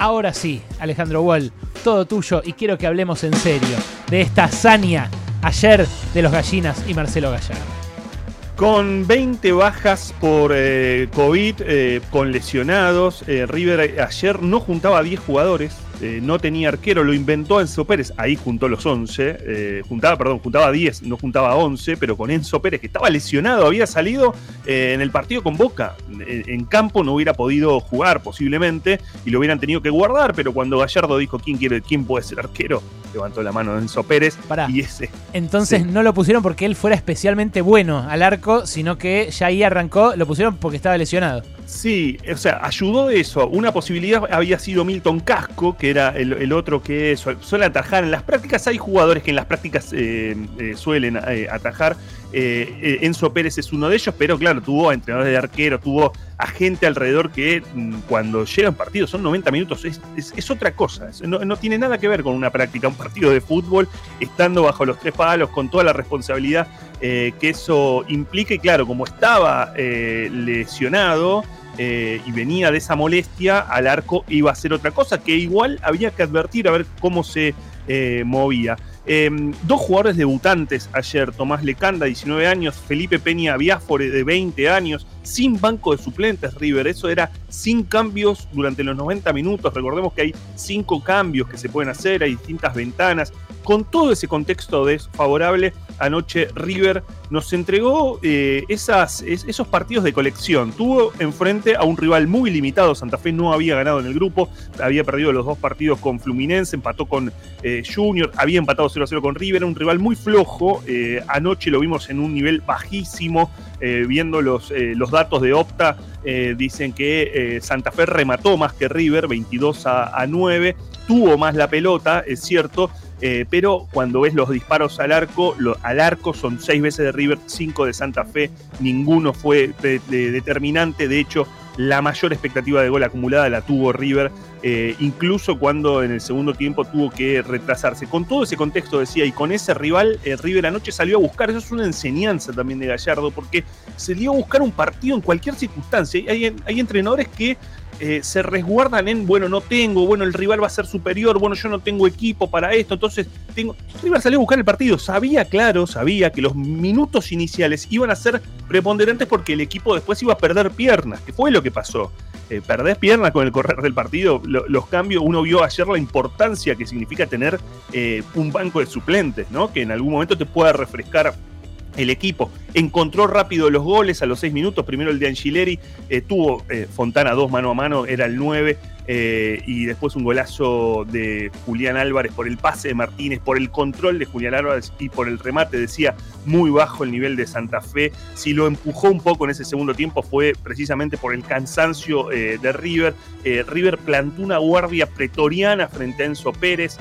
Ahora sí, Alejandro Wall, todo tuyo y quiero que hablemos en serio de esta hazaña ayer de los Gallinas y Marcelo Gallardo. Con 20 bajas por eh, COVID, eh, con lesionados, eh, River ayer no juntaba a 10 jugadores, eh, no tenía arquero, lo inventó Enzo Pérez, ahí juntó los 11, eh, juntaba, perdón, juntaba 10, no juntaba 11, pero con Enzo Pérez, que estaba lesionado, había salido eh, en el partido con Boca, en, en, campo no hubiera podido jugar posiblemente, y lo hubieran tenido que guardar, pero cuando Gallardo dijo quién, quiere, quién puede ser arquero, levantó la mano Enzo Pérez, Pará. y ese... Entonces Sí. no lo pusieron porque él fuera especialmente bueno al arco, sino que ya ahí arrancó, lo pusieron porque estaba lesionado. Sí, o sea, ayudó eso. Una posibilidad había sido Milton Casco, que era el, el otro que su- suele atajar. En las prácticas hay jugadores que en las prácticas eh, eh, suelen eh, atajar. Eh, eh, Enzo Pérez es uno de ellos, pero claro, tuvo a entrenadores de arquero, tuvo a gente alrededor que mm, cuando llegan partidos, son 90 minutos, es, es- es otra cosa. No, no tiene nada que ver con una práctica, un partido de fútbol, estando bajo los tres palos, con toda la responsabilidad eh, que eso implica. Y claro, como estaba eh, lesionado, eh, y venía de esa molestia, al arco iba a ser otra cosa, que igual había que advertir a ver cómo se movía. Eh, dos jugadores debutantes ayer, Tomás Lecanda, 19 años, Felipe Peña Biafore, de 20 años, sin banco de suplentes River, eso era sin cambios durante los 90 minutos, recordemos que hay cinco cambios que se pueden hacer, hay distintas ventanas, con todo ese contexto desfavorable, anoche River nos entregó eh, esos partidos de colección. Tuvo enfrente a un rival muy limitado. Santa Fe no había ganado en el grupo, había perdido los dos partidos con Fluminense, empató con eh, Junior, había empatado 0 a 0 con River, un rival muy flojo. eh, anoche lo vimos en un nivel bajísimo, viendo los, datos de Opta. dicen que Santa Fe remató más que River, 22 a, a 9. Tuvo más la pelota, es cierto, eh, pero cuando ves los disparos al arco, al arco son seis veces de River, cinco de Santa Fe, ninguno fue de- de- determinante, de hecho la mayor expectativa de gol acumulada la tuvo River, eh, incluso cuando en el segundo tiempo tuvo que retrasarse. Con todo ese contexto decía, y con ese rival, eh, River anoche salió a buscar, eso es una enseñanza también de Gallardo, porque se dio a buscar un partido en cualquier circunstancia. Hay, hay entrenadores que eh, se resguardan en, bueno, no tengo, bueno, el rival va a ser superior, bueno, yo no tengo equipo para esto, entonces tengo... River salió a buscar el partido, sabía, claro, sabía que los minutos iniciales iban a ser preponderantes porque el equipo después iba a perder piernas, que fue lo que pasó. Eh, perdés piernas con el correr del partido, lo- los cambios, uno vio ayer la importancia que significa tener eh, un banco de suplentes, ¿no? Que en algún momento te pueda refrescar el equipo. Encontró rápido los goles a los seis minutos. Primero el de Angileri, eh, tuvo eh, Fontana dos mano a mano, era el 9. eh, y después un golazo de Julián Álvarez por el pase de Martínez, por el control de Julián Álvarez y por el remate. Decía muy bajo el nivel de Santa Fe. Si lo empujó un poco en ese segundo tiempo fue precisamente por el cansancio eh, de River. River plantó una guardia pretoriana frente a Enzo Pérez.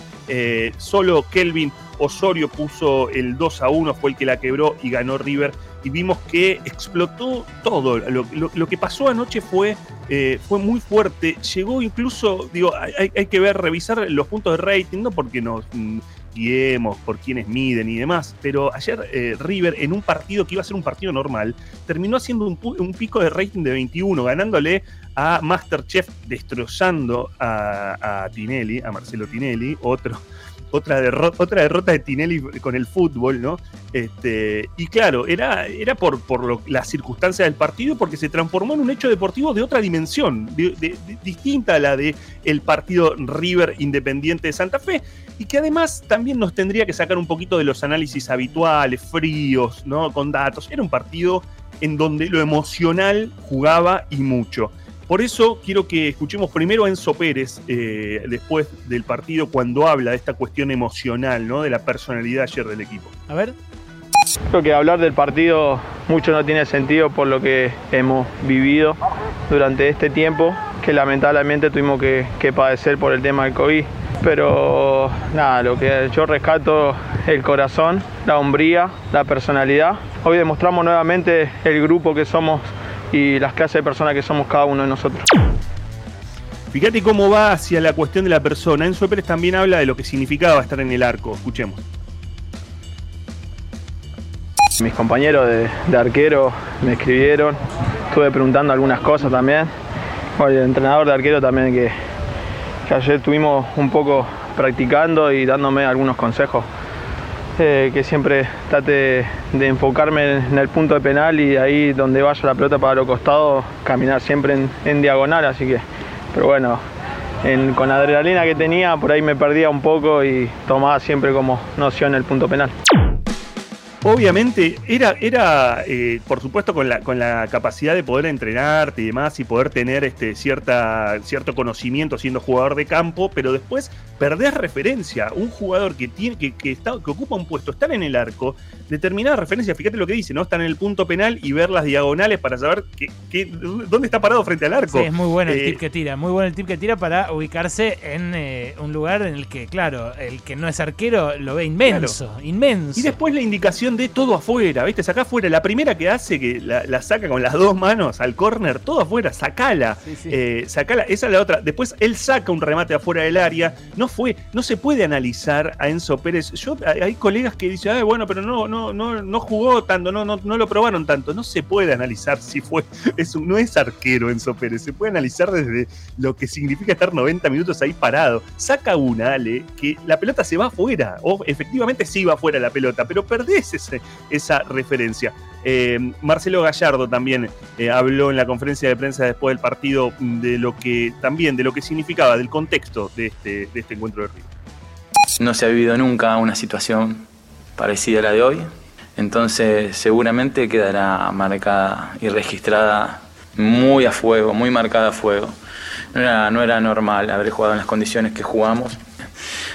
Solo Kelvin Osorio puso el 2 a 1, fue el que la quebró y ganó River. Y vimos que explotó todo. Lo, que pasó anoche fue, eh, fue muy fuerte. Llegó incluso, digo, hay, que ver, revisar los puntos de rating, no porque nos mm, guiemos por quienes miden y demás, pero ayer eh, River en un partido que iba a ser un partido normal, terminó haciendo un, un pico de rating de 21, ganándole a Masterchef, destrozando a, a Tinelli, a Marcelo Tinelli, otro otra, derro- otra derrota de Tinelli con el fútbol, ¿no? Este, y claro, era, era por, por las circunstancias del partido, porque se transformó en un hecho deportivo de otra dimensión, distinta a la de el partido River Independiente de Santa Fe, y que además también nos tendría que sacar un poquito de los análisis habituales, fríos, ¿no? Con datos. Era un partido en donde lo emocional jugaba y mucho. Por eso quiero que escuchemos primero a Enzo Pérez, eh, después del partido, cuando habla de esta cuestión emocional, ¿no? de la personalidad ayer del equipo. A ver. Creo que hablar del partido mucho no tiene sentido por lo que hemos vivido durante este tiempo, que lamentablemente tuvimos que, que padecer por el tema del COVID. Pero nada, lo que yo rescato el corazón, la hombría, la personalidad. Hoy demostramos nuevamente el grupo que somos y las clases de personas que somos cada uno de nosotros. Fíjate cómo va hacia la cuestión de la persona. Enzo Pérez también habla de lo que significaba estar en el arco. Escuchemos. Mis compañeros de, de arquero me escribieron, estuve preguntando algunas cosas también. Bueno, el entrenador de arquero también que, ayer estuvimos un poco practicando y dándome algunos consejos. Que siempre trate de enfocarme en el punto de penal y ahí donde vaya la pelota para los costados, caminar siempre en, diagonal, así que, pero bueno, con la adrenalina que tenía, por ahí me perdía un poco y tomaba siempre como noción el punto penal. Obviamente, era, era eh, por supuesto, con la, con la capacidad de poder entrenarte y demás y poder tener este, cierta, cierto conocimiento siendo jugador de campo, pero después perdés referencia. Un jugador que, tiene, que, que, está, que ocupa un puesto, estar en el arco, determinada referencia, fíjate lo que dice, ¿no? Estar en el punto penal y ver las diagonales para saber que, dónde está parado frente al arco. Sí, es muy bueno el eh, tip que tira, muy bueno el tip que tira para ubicarse en eh, un lugar en el que, claro, el que no es arquero lo ve inmenso, inmenso. Y después la indicación de todo afuera, ¿viste? Saca afuera. La primera que hace, que la, saca con las dos manos al córner, todo afuera, sacala. Eh, sacala. Esa es la otra. Después él saca un remate afuera del área. No fue, no se puede analizar a Enzo Pérez. Yo, hay colegas que dicen, bueno, pero no, no, no, no jugó tanto, no, no, no lo probaron tanto. No se puede analizar si fue. Es no es arquero Enzo Pérez. Se puede analizar desde lo que significa estar 90 minutos ahí parado. Saca una, Ale, que la pelota se va afuera. O efectivamente sí va afuera la pelota, pero perdés esa referencia. Eh, Marcelo Gallardo también eh, habló en la conferencia de prensa después del partido de lo que también de lo que significaba, del contexto de este, este encuentro de Río. No se ha vivido nunca una situación parecida a la de hoy, entonces seguramente quedará marcada y registrada muy a fuego, muy marcada a fuego. No era normal haber jugado en las condiciones que jugamos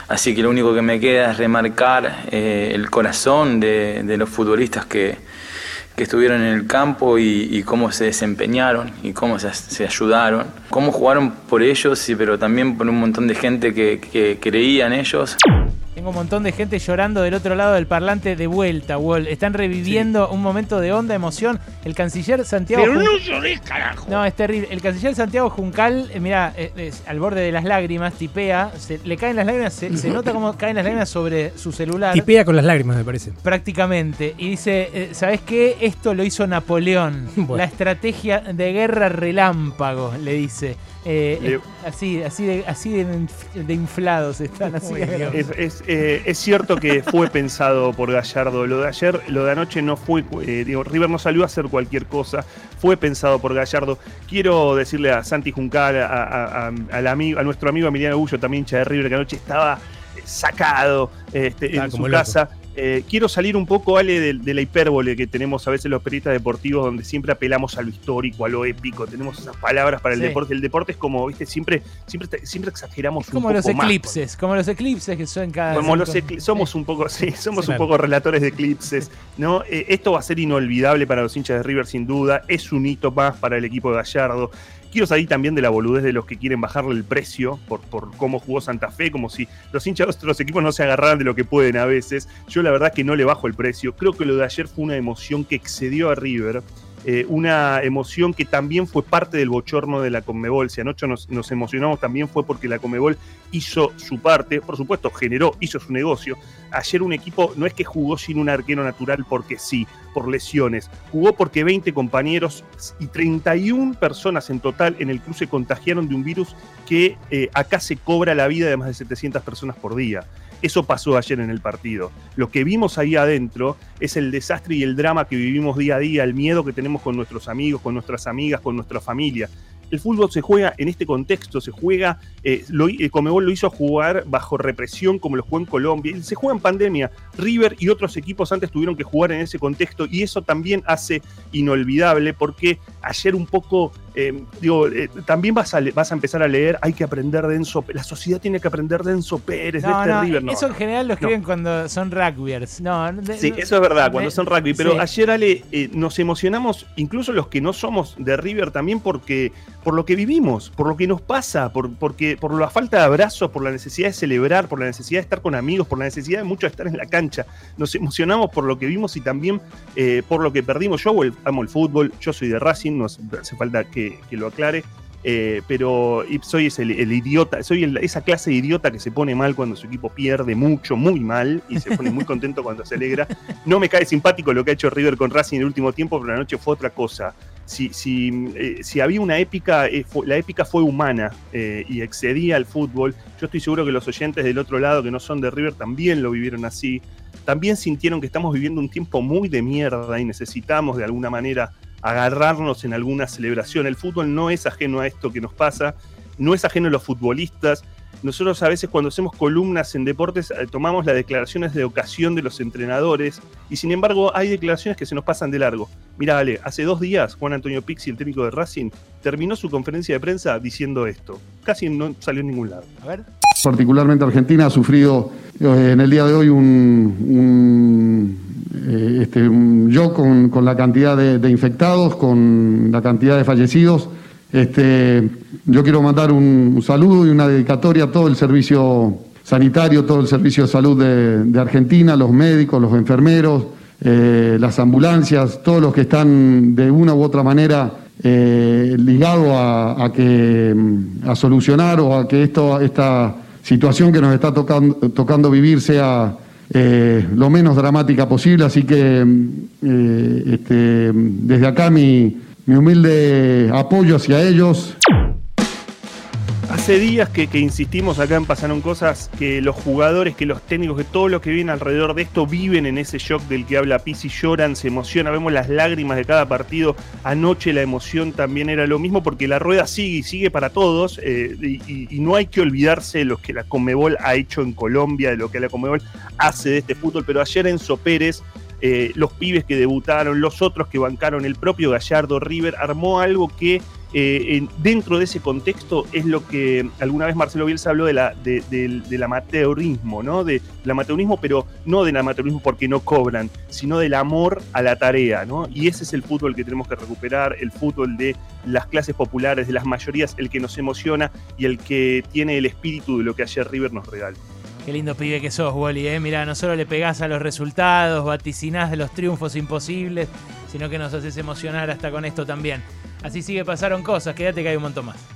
Así que lo único que me queda es remarcar eh, el corazón de, los futbolistas que, estuvieron en el campo y, cómo se desempeñaron y cómo se, ayudaron, cómo jugaron por ellos, pero también por un montón de gente que, que creía en ellos. Tengo un montón de gente llorando del otro lado del parlante de vuelta, Wall. Están reviviendo un momento de honda emoción. El canciller Santiago. Pero no lloré, carajo. No, es terrible. El canciller Santiago Juncal, eh, mira, eh, al borde de las lágrimas, tipea, le caen las lágrimas, se, nota cómo caen las lágrimas sobre su celular. Tipea con las lágrimas, me parece. Prácticamente. Y dice, eh, ¿sabes qué? Esto lo hizo Napoleón. La estrategia de guerra relámpago, le dice. Eh, así, así, de, así de, inflados están. Así eh, es, cierto que fue pensado por Gallardo. Lo de ayer, lo de anoche no fue. Eh, digo, River no salió a hacer cualquier cosa. Fue pensado por Gallardo. Quiero decirle a Santi Juncal, a, a, nuestro amigo Emiliano Bullo, también hincha de River, que anoche estaba sacado este, en su casa. Eh, quiero salir un poco, Ale, de, la hipérbole que tenemos a veces los periodistas deportivos, donde siempre apelamos a lo histórico, a lo épico, tenemos esas palabras para el deporte. El deporte es como, viste, siempre, siempre, siempre exageramos un como poco los eclipses, como los eclipses que son cada. Como los somos un poco, sí, somos un poco relatores de eclipses, ¿no? Eh, esto va a ser inolvidable para los hinchas de River, sin duda. Es un hito más para el equipo de Gallardo. Quiero salir también de la boludez de los que quieren bajarle el precio por, cómo jugó Santa Fe, como si los hinchas de otros equipos no se agarraran de lo que pueden a veces. Yo la verdad que no le bajo el precio. Creo que lo de ayer fue una emoción que excedió a River. Eh, una emoción que también fue parte del bochorno de la Conmebol. Si anoche nos, nos, emocionamos también fue porque la Conmebol hizo su parte, por supuesto, generó, hizo su negocio. Ayer un equipo no es que jugó sin un arquero natural porque sí, por lesiones, jugó porque 20 compañeros y 31 personas en total en el cruce contagiaron de un virus que eh, acá se cobra la vida de más de 700 personas por día. Eso pasó ayer en el partido. Lo que vimos ahí adentro es el desastre y el drama que vivimos día a día, el miedo que tenemos con nuestros amigos, con nuestras amigas, con nuestra familia el fútbol se juega en este contexto, se juega, eh, lo, eh, Comebol lo hizo jugar bajo represión como lo jugó en Colombia, se juega en pandemia. River y otros equipos antes tuvieron que jugar en ese contexto y eso también hace inolvidable porque ayer un poco eh, digo, eh, también vas a, vas a empezar a leer, hay que aprender de Enzo La sociedad tiene que aprender de Enzo Pérez, de este River. eso en general lo escriben cuando son rugbyers. No, sí, eso es verdad, cuando son rugby. Pero ayer, Ale, eh, nos emocionamos, incluso los que no somos de River, también porque por lo que vivimos, por lo que nos pasa, por, porque, por la falta de abrazos, por la necesidad de celebrar, por la necesidad de estar con amigos, por la necesidad de mucho estar en la cancha. Nos emocionamos por lo que vimos y también por lo que perdimos. Yo amo el fútbol, yo soy de Racing, no hace falta que que, lo aclare. Eh, pero soy el, idiota, soy esa clase de idiota que se pone mal cuando su equipo pierde mucho, muy mal, y se pone muy contento cuando se alegra. No me cae simpático lo que ha hecho River con Racing en el último tiempo, pero la noche fue otra cosa. si, si, eh, si había una épica, eh, la épica fue humana y excedía al fútbol. Yo estoy seguro que los oyentes del otro lado, que no son de River, también lo vivieron así. También sintieron que estamos viviendo un tiempo muy de mierda y necesitamos de alguna manera agarrarnos en alguna celebración. El fútbol no es ajeno a esto que nos pasa, no es ajeno a los futbolistas, nosotros a veces cuando hacemos columnas en deportes eh, tomamos las declaraciones de ocasión de los entrenadores y sin embargo hay declaraciones que se nos pasan de largo. Mira, Ale, hace dos días Juan Antonio Pixi, el técnico de Racing, terminó su conferencia de prensa diciendo esto. Casi no salió en ningún lado. A ver. Particularmente Argentina ha sufrido eh, en el día de hoy un, eh, este, yo con, la cantidad de infectados, con la cantidad de fallecidos este, yo quiero mandar un, saludo y una dedicatoria a todo el servicio sanitario, todo el servicio de salud de, Argentina, los médicos, los enfermeros, eh, las ambulancias, todos los que están de una u otra manera eh, ligados a, que, a solucionar o a que esto, esta situación que nos está tocando vivir sea eh, lo menos dramática posible. Así que este, desde acá mi mi humilde apoyo hacia ellos. Hace días que, insistimos acá en Pasaron Cosas, que los jugadores, que los técnicos, que todo lo que viene alrededor de esto viven en ese shock del que habla Pizzi, lloran, se emocionan, vemos las lágrimas de cada partido. Anoche la emoción también era lo mismo porque la rueda sigue y sigue para todos eh, y, no hay que olvidarse de lo que la Comebol ha hecho en Colombia, de lo que la Comebol hace de este fútbol, pero ayer Enzo Pérez eh, los pibes que debutaron, los otros que bancaron, el propio Gallardo River, armó algo que eh, dentro de ese contexto es lo que alguna vez Marcelo Bielsa habló de la, del amateurismo, ¿no? del amateurismo, pero no del amateurismo porque no cobran, sino del amor a la tarea, ¿no? Y ese es el fútbol que tenemos que recuperar, el fútbol de las clases populares, de las mayorías, el que nos emociona y el que tiene el espíritu de lo que ayer River nos regaló. Qué lindo pibe que sos, Wally, ¿eh? Mirá, no solo le pegás a los resultados, vaticinás de los triunfos imposibles, sino que nos haces emocionar hasta con esto también. Así sigue, pasaron cosas, quédate que hay un montón más.